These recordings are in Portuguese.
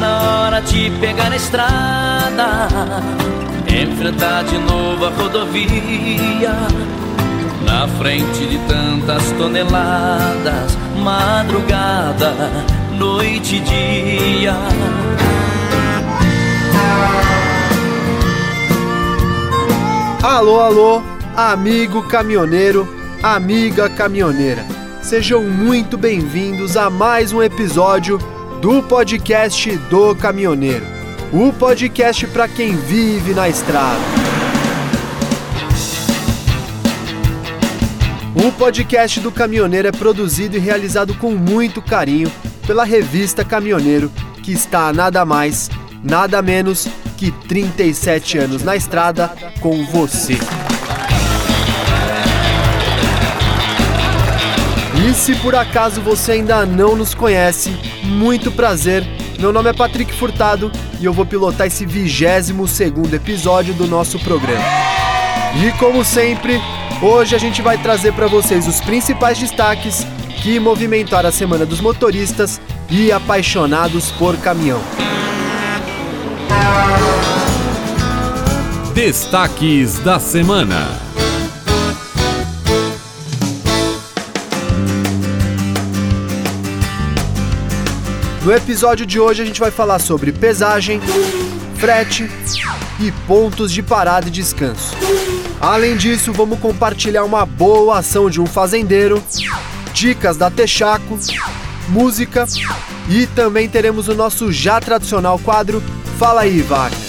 Na hora de pegar a estrada, enfrentar de novo a rodovia. Na frente de tantas toneladas, madrugada, noite e dia. Alô, alô, amigo caminhoneiro, amiga caminhoneira. Sejam muito bem-vindos a mais um episódio do podcast do caminhoneiro. O podcast para quem vive na estrada. O podcast do caminhoneiro é produzido e realizado com muito carinho pela revista Caminhoneiro, que está nada mais, nada menos que 37 anos na estrada com você. Se por acaso você ainda não nos conhece, muito prazer. Meu nome é Patrick Furtado e eu vou pilotar esse 22 segundo episódio do nosso programa. E como sempre, hoje a gente vai trazer para vocês os principais destaques que movimentaram a Semana dos Motoristas e apaixonados por caminhão. Destaques da semana. No episódio de hoje a gente vai falar sobre pesagem, frete e pontos de parada e descanso. Além disso, vamos compartilhar uma boa ação de um fazendeiro, dicas da Texaco, música e também teremos o nosso já tradicional quadro Fala aí, Wagner.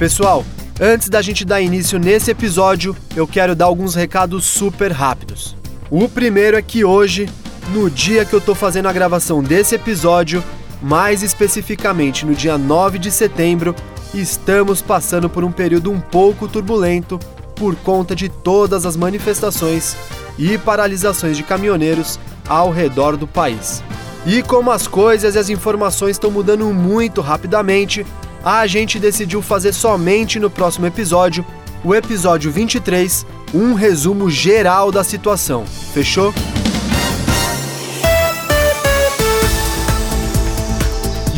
Pessoal, antes da gente dar início nesse episódio, eu quero dar alguns recados super rápidos. O primeiro é que hoje, no dia que eu tô fazendo a gravação desse episódio, mais especificamente no dia 9 de setembro, estamos passando por um período um pouco turbulento por conta de todas as manifestações e paralisações de caminhoneiros ao redor do país. E como as coisas e as informações estão mudando muito rapidamente, a gente decidiu fazer somente no próximo episódio, o episódio 23, um resumo geral da situação. Fechou?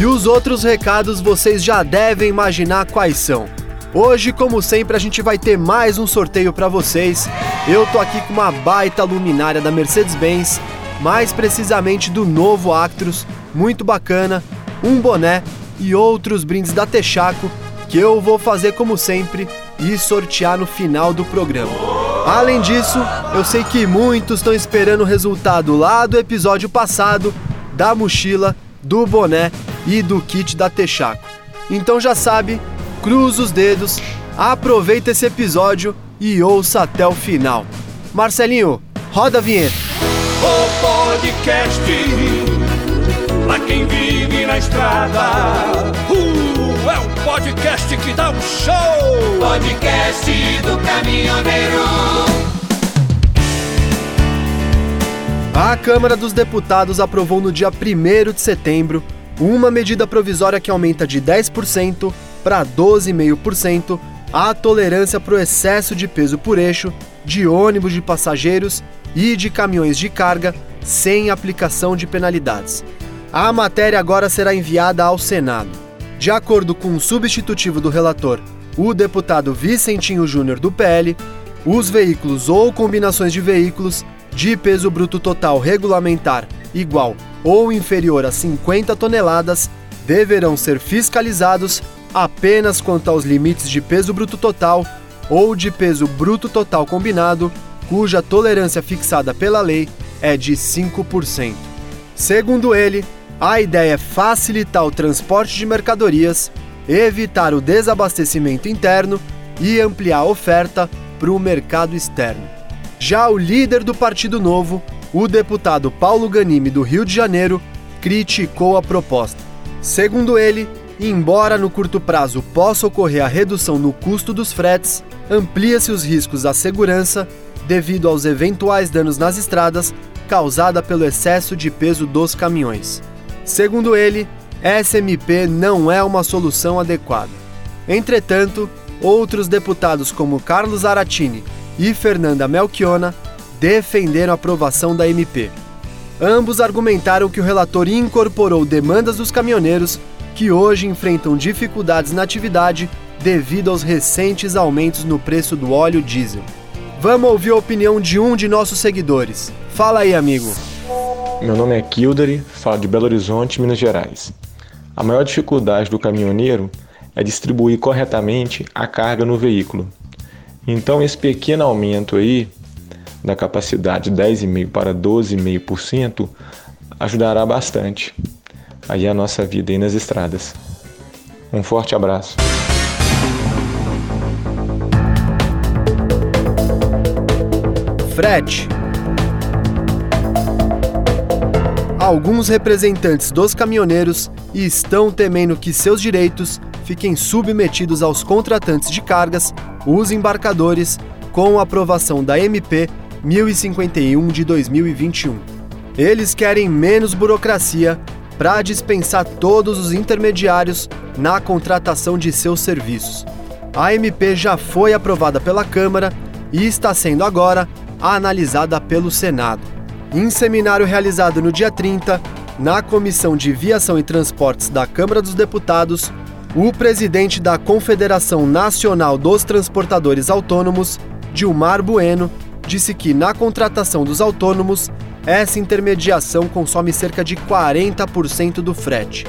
E os outros recados vocês já devem imaginar quais são. Hoje, como sempre, a gente vai ter mais um sorteio para vocês. Eu tô aqui com uma baita luminária da Mercedes-Benz, mais precisamente do novo Actros, muito bacana, um boné e outros brindes da Texaco que eu vou fazer como sempre e sortear no final do programa. Além disso, eu sei que muitos estão esperando o resultado lá do episódio passado da mochila, do boné e do kit da Texaco. Então já sabe, cruza os dedos, aproveita esse episódio e ouça até o final. Marcelinho, roda a vinheta. O podcast pra quem vive na estrada. Uh, é um podcast que dá um show. Podcast do caminhoneiro. A Câmara dos Deputados aprovou no dia 1 de setembro uma medida provisória que aumenta de 10% para 12,5% a tolerância para o excesso de peso por eixo de ônibus de passageiros e de caminhões de carga sem aplicação de penalidades. A matéria agora será enviada ao Senado. De acordo com o substitutivo do relator, o deputado Vicentinho Júnior do PL, os veículos ou combinações de veículos de peso bruto total regulamentar igual ou inferior a 50 toneladas deverão ser fiscalizados apenas quanto aos limites de peso bruto total ou de peso bruto total combinado, cuja tolerância fixada pela lei é de 5%. Segundo ele, a ideia é facilitar o transporte de mercadorias, evitar o desabastecimento interno e ampliar a oferta para o mercado externo. Já o líder do Partido Novo, o deputado Paulo Ganimi do Rio de Janeiro, criticou a proposta. Segundo ele, embora no curto prazo possa ocorrer a redução no custo dos fretes, amplia-se os riscos à segurança devido aos eventuais danos nas estradas causada pelo excesso de peso dos caminhões. Segundo ele, SMP não é uma solução adequada. Entretanto, outros deputados como Carlos Aratini e Fernanda Melchiona defenderam a aprovação da MP. Ambos argumentaram que o relator incorporou demandas dos caminhoneiros que hoje enfrentam dificuldades na atividade devido aos recentes aumentos no preço do óleo diesel. Vamos ouvir a opinião de um de nossos seguidores. Fala aí, amigo. Meu nome é Kildare, falo de Belo Horizonte, Minas Gerais. A maior dificuldade do caminhoneiro é distribuir corretamente a carga no veículo. Então, esse pequeno aumento aí da capacidade de 10,5% para 12,5% ajudará bastante aí a nossa vida aí nas estradas. Um forte abraço. Frete. Alguns representantes dos caminhoneiros estão temendo que seus direitos fiquem submetidos aos contratantes de cargas, os embarcadores, com a aprovação da MP 1051 de 2021. Eles querem menos burocracia para dispensar todos os intermediários na contratação de seus serviços. A MP já foi aprovada pela Câmara e está sendo agora analisada pelo Senado. Em seminário realizado no dia 30, na Comissão de Viação e Transportes da Câmara dos Deputados, o presidente da Confederação Nacional dos Transportadores Autônomos, Dilmar Bueno, disse que na contratação dos autônomos, essa intermediação consome cerca de 40% do frete.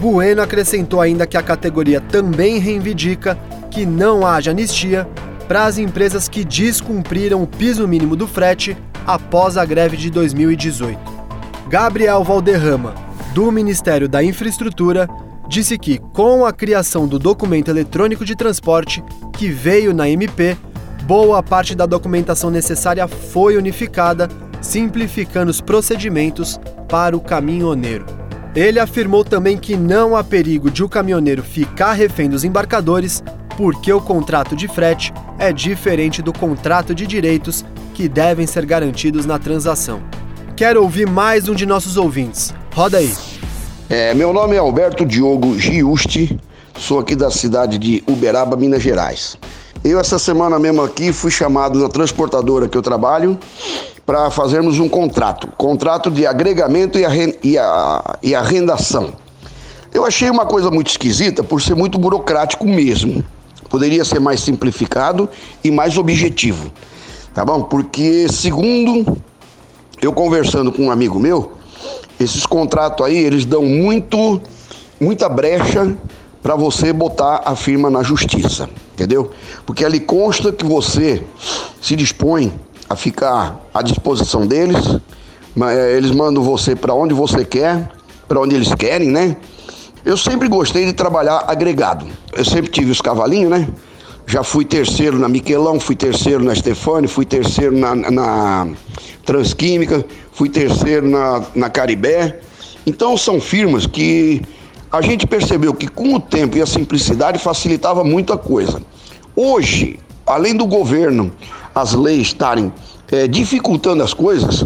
Bueno acrescentou ainda que a categoria também reivindica que não haja anistia para as empresas que descumpriram o piso mínimo do frete após a greve de 2018. Gabriel Valderrama, do Ministério da Infraestrutura, disse que, com a criação do documento eletrônico de transporte, que veio na MP, boa parte da documentação necessária foi unificada, simplificando os procedimentos para o caminhoneiro. Ele afirmou também que não há perigo de o caminhoneiro ficar refém dos embarcadores, porque o contrato de frete é diferente do contrato de direitos que devem ser garantidos na transação. Quero ouvir mais um de nossos ouvintes. Roda aí. É, meu nome é Alberto Diogo Giusti, sou aqui da cidade de Uberaba, Minas Gerais. Eu, essa semana mesmo aqui, fui chamado na transportadora que eu trabalho para fazermos um contrato contrato de agregamento e, arren e, a, e arrendação. Eu achei uma coisa muito esquisita por ser muito burocrático mesmo. Poderia ser mais simplificado e mais objetivo, tá bom? Porque, segundo eu conversando com um amigo meu, esses contratos aí, eles dão muito, muita brecha para você botar a firma na justiça, entendeu? Porque ali consta que você se dispõe a ficar à disposição deles, eh, eles mandam você para onde você quer, para onde eles querem, né? Eu sempre gostei de trabalhar agregado. Eu sempre tive os cavalinhos, né? Já fui terceiro na Miquelão, fui terceiro na Stefani, fui terceiro na, na Transquímica, fui terceiro na, na Caribé. Então são firmas que a gente percebeu que com o tempo e a simplicidade facilitava muita coisa. Hoje, além do governo, as leis estarem é, dificultando as coisas,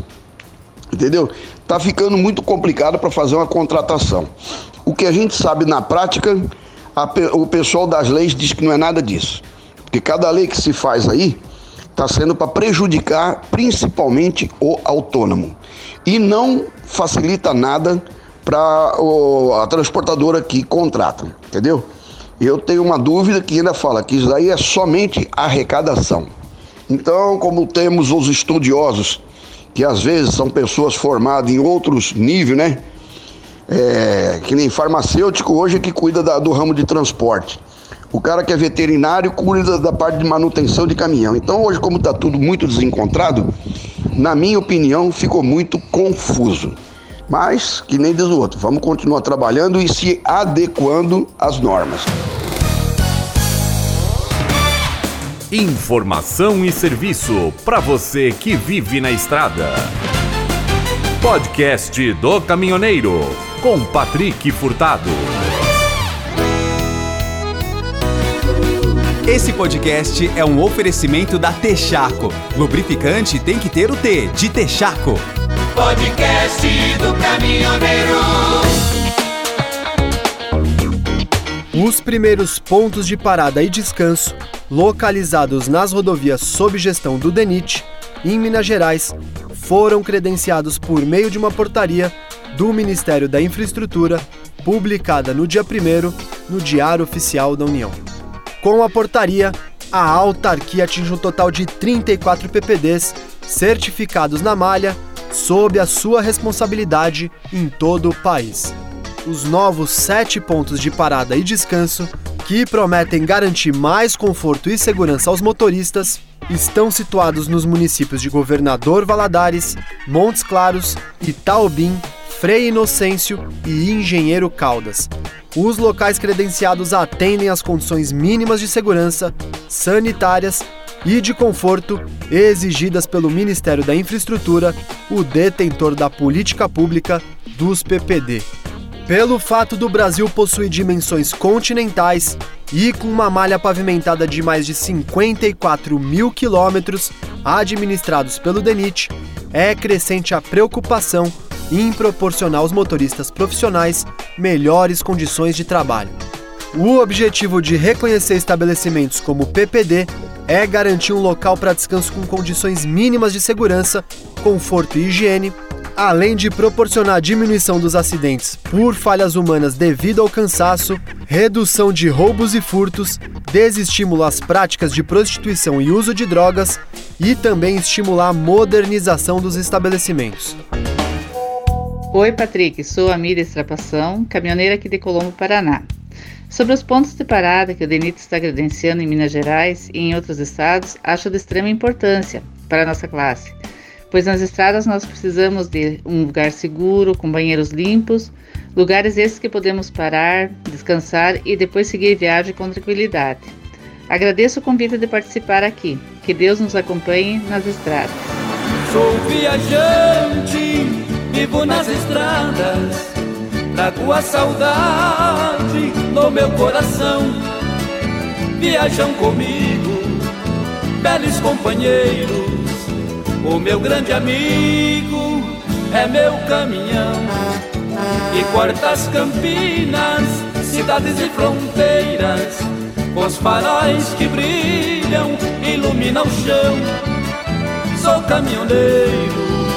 entendeu? Tá ficando muito complicado para fazer uma contratação. O que a gente sabe na prática, a, o pessoal das leis diz que não é nada disso. Porque cada lei que se faz aí está sendo para prejudicar principalmente o autônomo. E não facilita nada para a transportadora que contrata, entendeu? Eu tenho uma dúvida que ainda fala que isso daí é somente arrecadação. Então, como temos os estudiosos, que às vezes são pessoas formadas em outros níveis, né? É, que nem farmacêutico hoje é que cuida da, do ramo de transporte. O cara que é veterinário cuida da parte de manutenção de caminhão. Então hoje, como está tudo muito desencontrado, na minha opinião, ficou muito confuso. Mas, que nem diz o outro, vamos continuar trabalhando e se adequando às normas. Informação e serviço para você que vive na estrada. Podcast do Caminhoneiro com Patrick Furtado. Esse podcast é um oferecimento da Texaco. Lubrificante tem que ter o T de Texaco. Podcast do caminhoneiro. Os primeiros pontos de parada e descanso, localizados nas rodovias sob gestão do DENIT, em Minas Gerais, foram credenciados por meio de uma portaria do Ministério da Infraestrutura, publicada no dia 1 no Diário Oficial da União. Com a portaria, a autarquia atinge um total de 34 PPDs certificados na malha sob a sua responsabilidade em todo o país. Os novos sete pontos de parada e descanso, que prometem garantir mais conforto e segurança aos motoristas, estão situados nos municípios de Governador Valadares, Montes Claros, Itaobim, Frei Inocêncio e Engenheiro Caldas. Os locais credenciados atendem às condições mínimas de segurança, sanitárias e de conforto exigidas pelo Ministério da Infraestrutura, o detentor da política pública dos PPD. Pelo fato do Brasil possuir dimensões continentais e com uma malha pavimentada de mais de 54 mil quilômetros administrados pelo DENIT, é crescente a preocupação em proporcionar aos motoristas profissionais melhores condições de trabalho. O objetivo de reconhecer estabelecimentos como PPD é garantir um local para descanso com condições mínimas de segurança, conforto e higiene, além de proporcionar diminuição dos acidentes por falhas humanas devido ao cansaço, redução de roubos e furtos, desestímulo às práticas de prostituição e uso de drogas e também estimular a modernização dos estabelecimentos. Oi, Patrick, sou a Mira Estrapação, caminhoneira aqui de Colombo, Paraná. Sobre os pontos de parada que o DENIT está credenciando em Minas Gerais e em outros estados, acho de extrema importância para a nossa classe, pois nas estradas nós precisamos de um lugar seguro, com banheiros limpos, lugares esses que podemos parar, descansar e depois seguir viagem com tranquilidade. Agradeço o convite de participar aqui. Que Deus nos acompanhe nas estradas. Sou viajante, vivo nas estradas trago a saudade no meu coração. Viajam comigo, belos companheiros. O meu grande amigo é meu caminhão. E corta as campinas, cidades e fronteiras. Os faróis que brilham iluminam o chão. Sou caminhoneiro,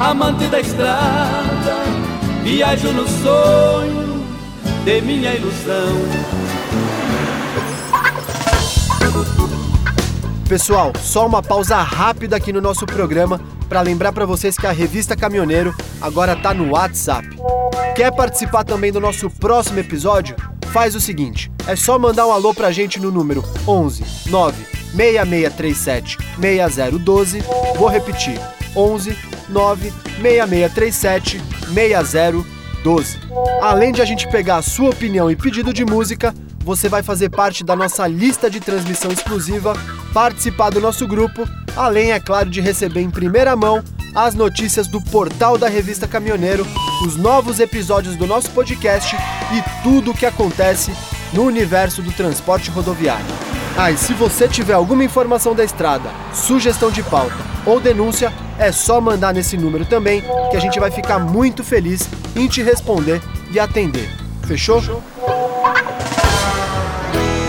amante da estrada Viajo no sonho de minha ilusão. Pessoal, só uma pausa rápida aqui no nosso programa para lembrar para vocês que a revista Caminhoneiro agora tá no WhatsApp. Quer participar também do nosso próximo episódio? Faz o seguinte, é só mandar um alô pra gente no número 11 9 6637 6012. Vou repetir: 11 9 6637 6012. Além de a gente pegar a sua opinião e pedido de música, você vai fazer parte da nossa lista de transmissão exclusiva, participar do nosso grupo, além, é claro, de receber em primeira mão as notícias do portal da revista Caminhoneiro, os novos episódios do nosso podcast e tudo o que acontece no universo do transporte rodoviário. Ah, e se você tiver alguma informação da estrada, sugestão de pauta ou denúncia, é só mandar nesse número também, que a gente vai ficar muito feliz em te responder e atender. Fechou?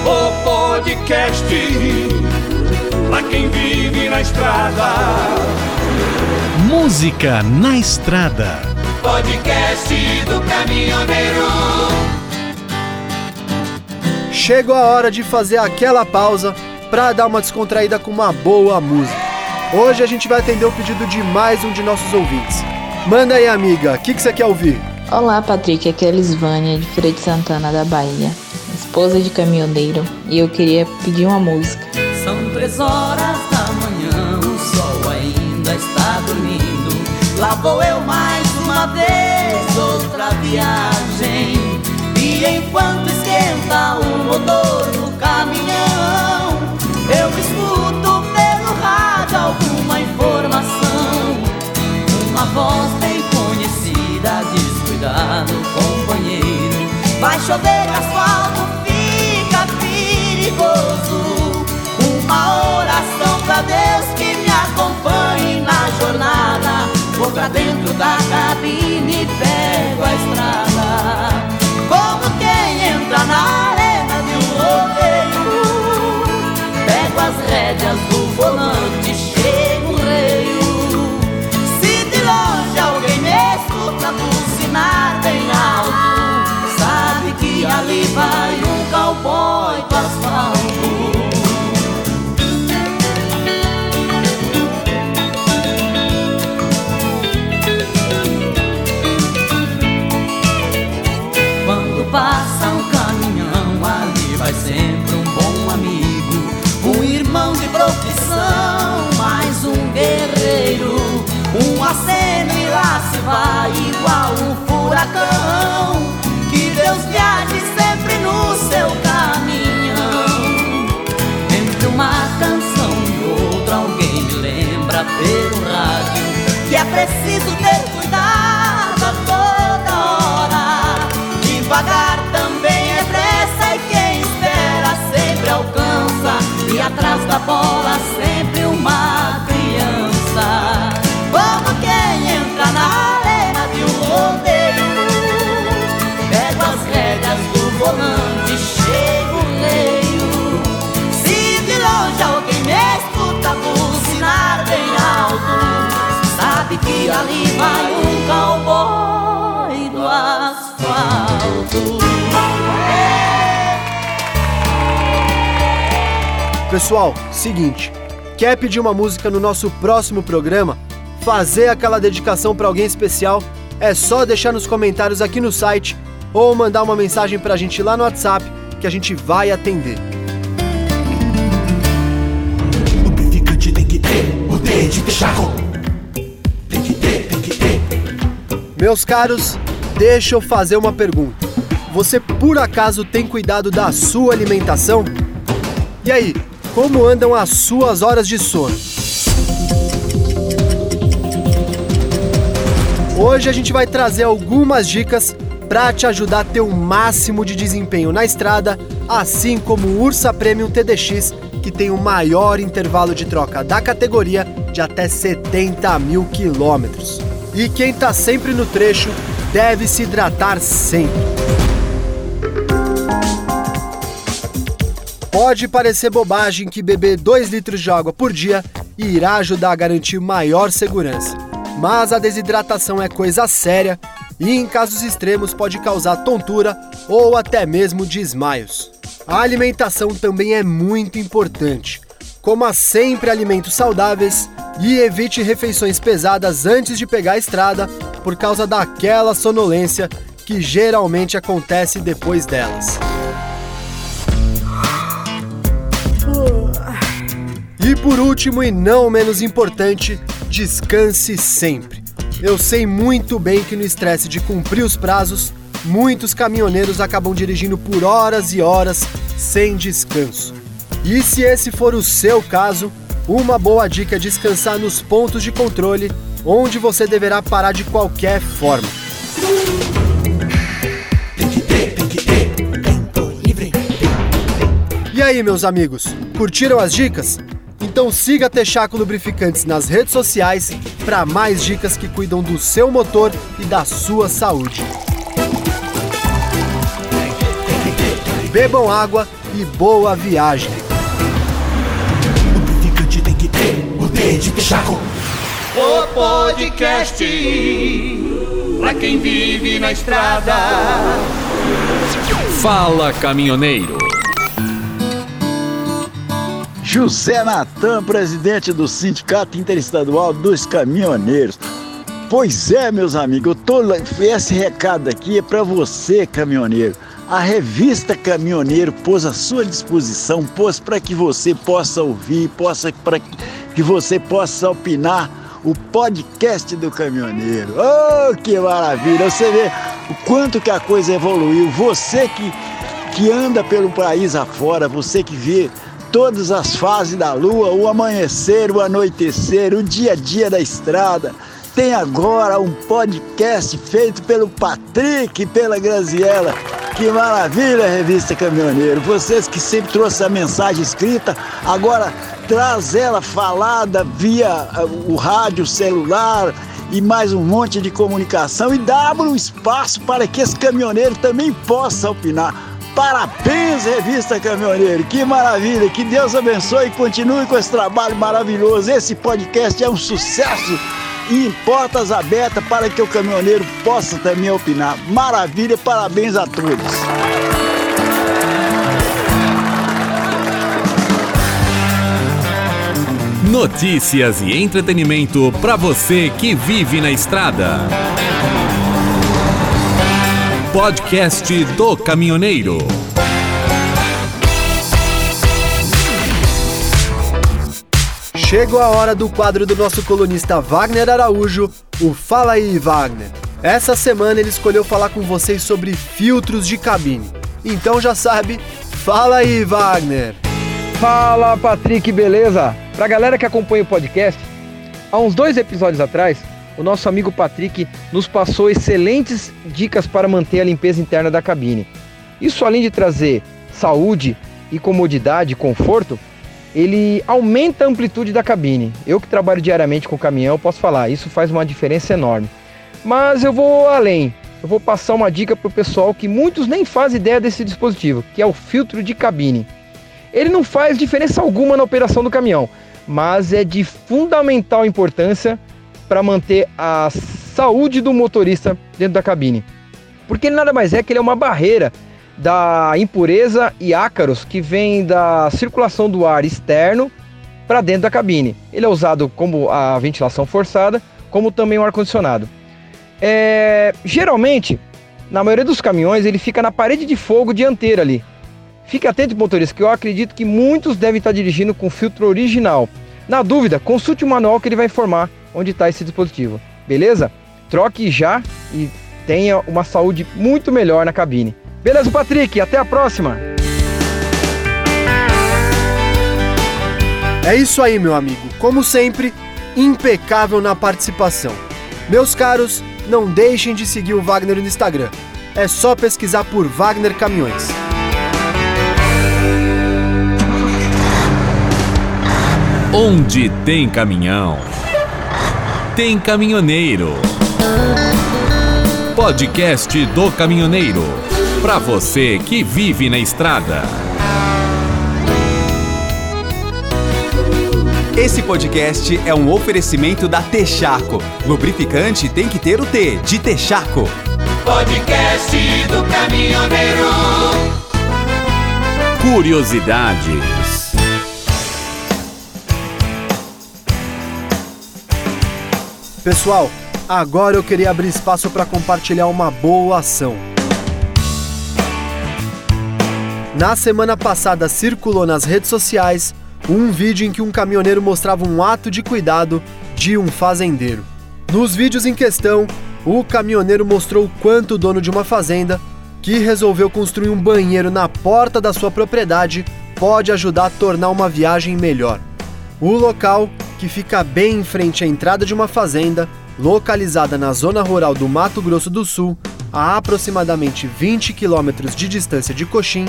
O podcast pra quem vive na estrada. Música na estrada. Podcast do caminhoneiro. Chegou a hora de fazer aquela pausa para dar uma descontraída com uma boa música. Hoje a gente vai atender o pedido de mais um de nossos ouvintes. Manda aí, amiga, o que, que você quer ouvir? Olá, Patrick, aqui é a Lisvânia, de Feira de Santana, da Bahia, esposa de caminhoneiro, e eu queria pedir uma música. São três horas da manhã, o sol ainda está dormindo. Lá vou eu mais uma vez, outra viagem. E enquanto esquenta o motor do caminhão, voz bem conhecida diz: Cuidado, companheiro. Vai chover asfalto, fica perigoso. Uma oração pra Deus que me acompanhe na jornada. Vou pra dentro da cabine e pego a estrada. Como quem entra na arena de um rodeio. Pego as rédeas do volante preciso ter cuidado a toda hora. Devagar também é pressa e quem espera sempre alcança. E atrás da bola sempre Pessoal, seguinte, quer pedir uma música no nosso próximo programa? Fazer aquela dedicação para alguém especial? É só deixar nos comentários aqui no site ou mandar uma mensagem pra gente lá no WhatsApp que a gente vai atender. Lubrificante tem que ter, o D de Texaco. Tem que ter, tem que ter. Meus caros, deixa eu fazer uma pergunta. Você por acaso tem cuidado da sua alimentação? E aí, como andam as suas horas de sono? Hoje a gente vai trazer algumas dicas para te ajudar a ter o máximo de desempenho na estrada, assim como o Ursa Premium TDX, que tem o maior intervalo de troca da categoria de até 70 mil quilômetros. E quem tá sempre no trecho deve se hidratar sempre. Pode parecer bobagem que beber 2 litros de água por dia irá ajudar a garantir maior segurança, mas a desidratação é coisa séria e, em casos extremos, pode causar tontura ou até mesmo desmaios. A alimentação também é muito importante. Coma sempre alimentos saudáveis e evite refeições pesadas antes de pegar a estrada por causa daquela sonolência que geralmente acontece depois delas. E por último e não menos importante, descanse sempre. Eu sei muito bem que no estresse de cumprir os prazos, muitos caminhoneiros acabam dirigindo por horas e horas sem descanso. E se esse for o seu caso, uma boa dica é descansar nos pontos de controle, onde você deverá parar de qualquer forma. E aí, meus amigos, curtiram as dicas? Então siga a Texaco Lubrificantes nas redes sociais para mais dicas que cuidam do seu motor e da sua saúde. Bebam água e boa viagem. Lubrificante tem que ter, o D de Texaco. O podcast pra quem vive na estrada. Fala caminhoneiro. José Natan, presidente do Sindicato Interestadual dos Caminhoneiros. Pois é, meus amigos, eu tô esse recado aqui é para você, caminhoneiro. A revista Caminhoneiro pôs à sua disposição, pôs para que você possa ouvir, possa para que você possa opinar o podcast do caminhoneiro. Oh, que maravilha! Você vê o quanto que a coisa evoluiu. Você que que anda pelo país afora, você que vê todas as fases da lua, o amanhecer, o anoitecer, o dia a dia da estrada. Tem agora um podcast feito pelo Patrick e pela Graziella. Que maravilha, revista Caminhoneiro. Vocês que sempre trouxeram a mensagem escrita, agora traz ela falada via o rádio, celular e mais um monte de comunicação e dá um espaço para que esse caminhoneiro também possa opinar. Parabéns, Revista Caminhoneiro. Que maravilha. Que Deus abençoe e continue com esse trabalho maravilhoso. Esse podcast é um sucesso e em portas abertas para que o caminhoneiro possa também opinar. Maravilha, parabéns a todos. Notícias e entretenimento para você que vive na estrada. Podcast do Caminhoneiro. Chegou a hora do quadro do nosso colunista Wagner Araújo, o Fala aí, Wagner. Essa semana ele escolheu falar com vocês sobre filtros de cabine. Então já sabe, fala aí, Wagner. Fala, Patrick, beleza? Pra galera que acompanha o podcast, há uns dois episódios atrás, o nosso amigo Patrick nos passou excelentes dicas para manter a limpeza interna da cabine. Isso além de trazer saúde e comodidade, conforto, ele aumenta a amplitude da cabine. Eu que trabalho diariamente com caminhão, posso falar, isso faz uma diferença enorme. Mas eu vou além. Eu vou passar uma dica para o pessoal que muitos nem fazem ideia desse dispositivo, que é o filtro de cabine. Ele não faz diferença alguma na operação do caminhão, mas é de fundamental importância para manter a saúde do motorista dentro da cabine. Porque ele nada mais é que ele é uma barreira da impureza e ácaros que vem da circulação do ar externo para dentro da cabine. Ele é usado como a ventilação forçada, como também o ar-condicionado. É, geralmente, na maioria dos caminhões, ele fica na parede de fogo dianteira ali. Fique atento, motorista, que eu acredito que muitos devem estar dirigindo com filtro original. Na dúvida, consulte o manual que ele vai informar onde está esse dispositivo. Beleza? Troque já e tenha uma saúde muito melhor na cabine. Beleza, Patrick? Até a próxima! É isso aí, meu amigo. Como sempre, impecável na participação. Meus caros, não deixem de seguir o Wagner no Instagram. É só pesquisar por Wagner Caminhões. Onde tem caminhão, tem caminhoneiro. Podcast do Caminhoneiro. Para você que vive na estrada. Esse podcast é um oferecimento da Texaco. Lubrificante tem que ter o T de Texaco. Podcast do caminhoneiro. Curiosidades. Pessoal, agora eu queria abrir espaço para compartilhar uma boa ação. Na semana passada circulou nas redes sociais um vídeo em que um caminhoneiro mostrava um ato de cuidado de um fazendeiro. Nos vídeos em questão, o caminhoneiro mostrou o quanto o dono de uma fazenda, que resolveu construir um banheiro na porta da sua propriedade, pode ajudar a tornar uma viagem melhor. O local, que fica bem em frente à entrada de uma fazenda, localizada na zona rural do Mato Grosso do Sul, a aproximadamente 20 quilômetros de distância de Coxim,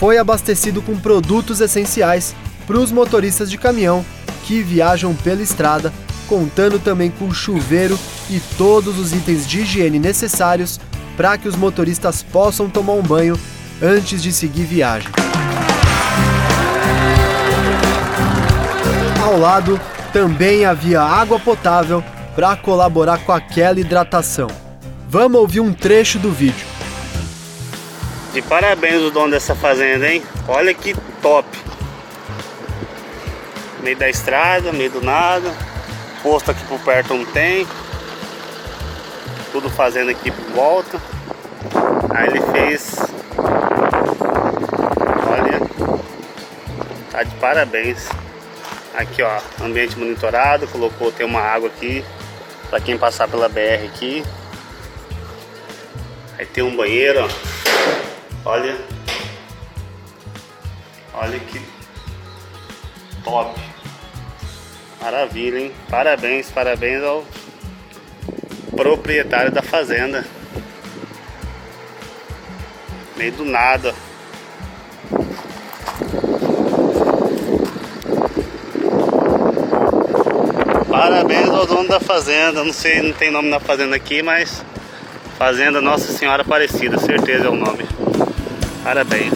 foi abastecido com produtos essenciais para os motoristas de caminhão que viajam pela estrada, contando também com chuveiro e todos os itens de higiene necessários para que os motoristas possam tomar um banho antes de seguir viagem. Ao lado também havia água potável para colaborar com aquela hidratação. Vamos ouvir um trecho do vídeo. De parabéns o dono dessa fazenda, hein? Olha que top. Meio da estrada, meio do nada. Posto aqui por perto não tem. Tudo fazendo aqui por volta. Aí ele fez. Olha. Tá de parabéns. Aqui ó, ambiente monitorado, colocou, tem uma água aqui para quem passar pela BR aqui. Aí tem um banheiro, ó. Olha. Olha que top. Maravilha, hein? Parabéns, parabéns ao proprietário da fazenda. Meio do nada. Parabéns ao dono da fazenda. Não sei, não tem nome na fazenda aqui, mas Fazenda Nossa Senhora Aparecida, certeza é o nome. Parabéns.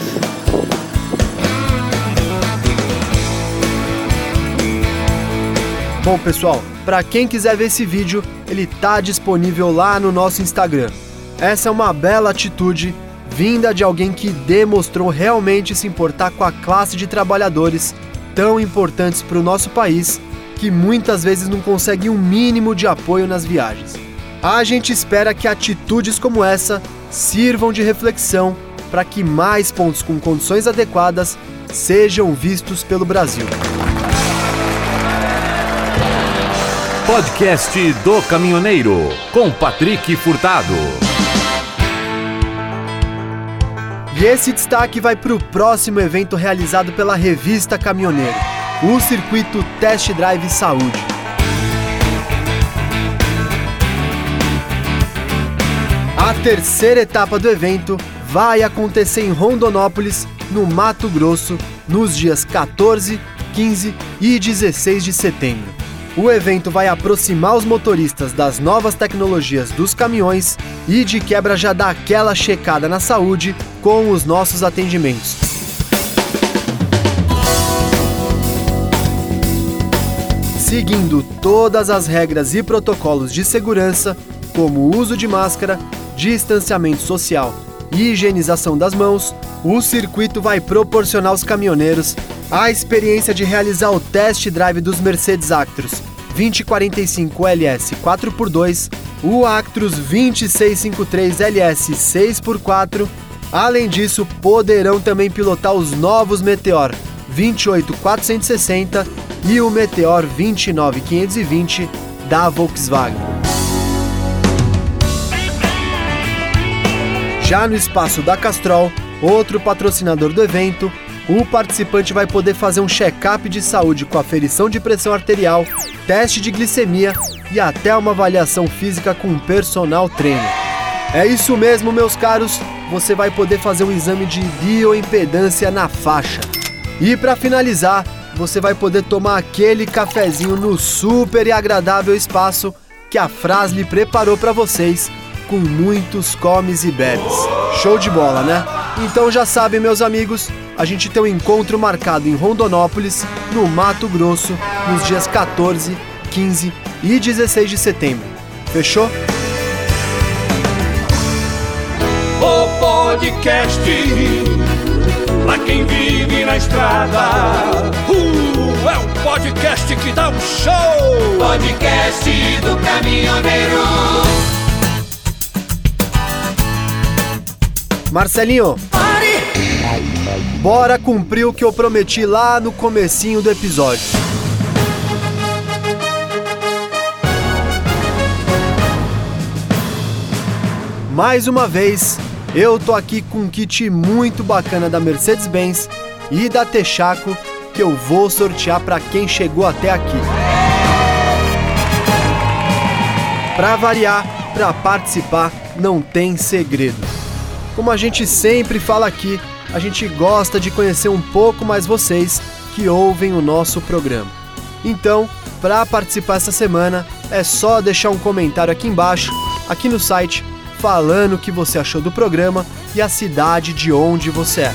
Bom, pessoal, Para quem quiser ver esse vídeo, ele tá disponível lá no nosso Instagram. Essa é uma bela atitude vinda de alguém que demonstrou realmente se importar com a classe de trabalhadores tão importantes para o nosso país que muitas vezes não consegue um mínimo de apoio nas viagens. A gente espera que atitudes como essa sirvam de reflexão para que mais pontos com condições adequadas sejam vistos pelo Brasil. Podcast do Caminhoneiro com Patrick Furtado. E esse destaque vai para o próximo evento realizado pela revista Caminhoneiro, o Circuito Test Drive Saúde. A terceira etapa do evento vai acontecer em Rondonópolis, no Mato Grosso, nos dias 14, 15 e 16 de setembro. O evento vai aproximar os motoristas das novas tecnologias dos caminhões e de quebra já dar aquela checada na saúde com os nossos atendimentos. Seguindo todas as regras e protocolos de segurança, como uso de máscara, distanciamento social e higienização das mãos, o circuito vai proporcionar aos caminhoneiros a experiência de realizar o test drive dos Mercedes Actros 2045 LS 4x2, o Actros 2653 LS 6x4. Além disso, poderão também pilotar os novos Meteor 28460 e o Meteor 29520 da Volkswagen. Já no espaço da Castrol, outro patrocinador do evento, o participante vai poder fazer um check-up de saúde com aferição de pressão arterial, teste de glicemia e até uma avaliação física com um personal trainer. É isso mesmo, meus caros, você vai poder fazer um exame de bioimpedância na faixa. E para finalizar, você vai poder tomar aquele cafezinho no super e agradável espaço que a Frasle preparou para vocês com muitos comes e bebes. Show de bola, né? Então já sabem, meus amigos, a gente tem um encontro marcado em Rondonópolis, no Mato Grosso, nos dias 14, 15 e 16 de setembro. Fechou? O podcast pra quem vive na estrada. Uh, é um podcast que dá um show. Podcast do caminhoneiro. Marcelinho, Pare! bora cumprir o que eu prometi lá no comecinho do episódio. Mais uma vez, eu tô aqui com um kit muito bacana da Mercedes-Benz e da Texaco que eu vou sortear para quem chegou até aqui. Para variar, para participar, não tem segredo. Como a gente sempre fala aqui, a gente gosta de conhecer um pouco mais vocês que ouvem o nosso programa. Então, para participar essa semana, é só deixar um comentário aqui embaixo, aqui no site, falando o que você achou do programa e a cidade de onde você é.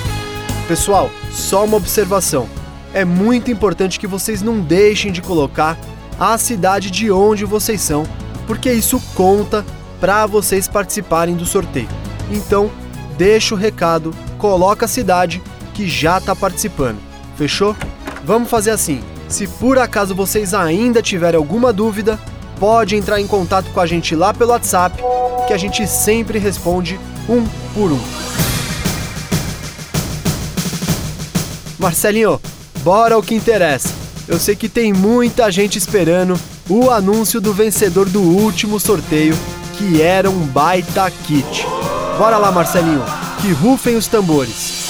Pessoal, só uma observação. É muito importante que vocês não deixem de colocar a cidade de onde vocês são, porque isso conta para vocês participarem do sorteio. Então, deixa o recado, coloca a cidade que já está participando. Fechou? Vamos fazer assim. Se por acaso vocês ainda tiverem alguma dúvida, pode entrar em contato com a gente lá pelo WhatsApp, que a gente sempre responde um por um. Marcelinho, bora ao que interessa. Eu sei que tem muita gente esperando o anúncio do vencedor do último sorteio, que era um baita kit. Bora lá, Marcelinho, que rufem os tambores.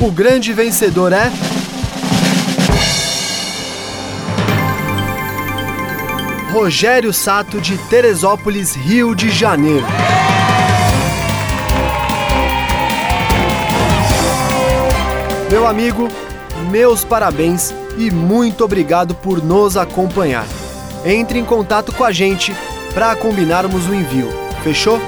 O grande vencedor é. Rogério Sato de Teresópolis, Rio de Janeiro. Meu amigo, meus parabéns e muito obrigado por nos acompanhar. Entre em contato com a gente para combinarmos o envio. Fechou?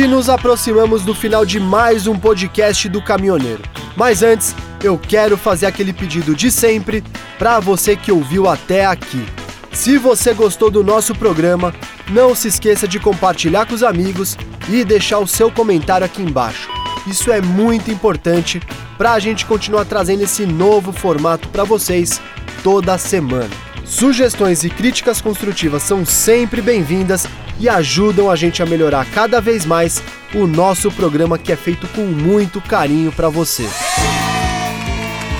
E nos aproximamos do final de mais um podcast do Caminhoneiro. Mas antes, eu quero fazer aquele pedido de sempre para você que ouviu até aqui. Se você gostou do nosso programa, não se esqueça de compartilhar com os amigos e deixar o seu comentário aqui embaixo. Isso é muito importante para a gente continuar trazendo esse novo formato para vocês toda semana. Sugestões e críticas construtivas são sempre bem-vindas e ajudam a gente a melhorar cada vez mais o nosso programa que é feito com muito carinho para você.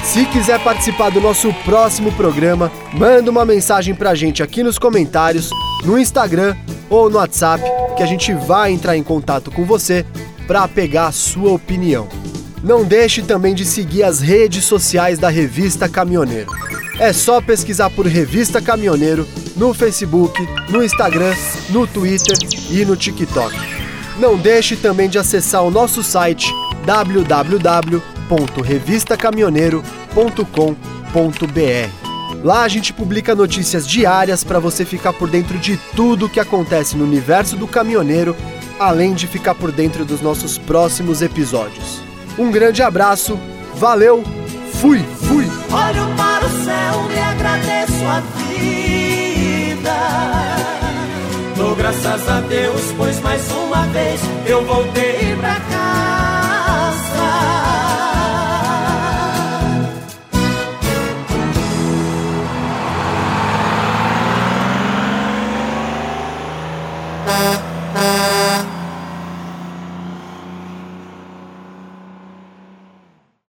Se quiser participar do nosso próximo programa, manda uma mensagem pra gente aqui nos comentários, no Instagram ou no WhatsApp, que a gente vai entrar em contato com você para pegar a sua opinião. Não deixe também de seguir as redes sociais da Revista Caminhoneiro. É só pesquisar por Revista Caminhoneiro no Facebook, no Instagram, no Twitter e no TikTok. Não deixe também de acessar o nosso site www.revistacaminhoneiro.com.br. Lá a gente publica notícias diárias para você ficar por dentro de tudo o que acontece no universo do caminhoneiro, além de ficar por dentro dos nossos próximos episódios. Um grande abraço, valeu, fui, fui. Olho para o céu, e agradeço a vida. Dou graças a Deus, pois mais uma vez eu voltei pra casa.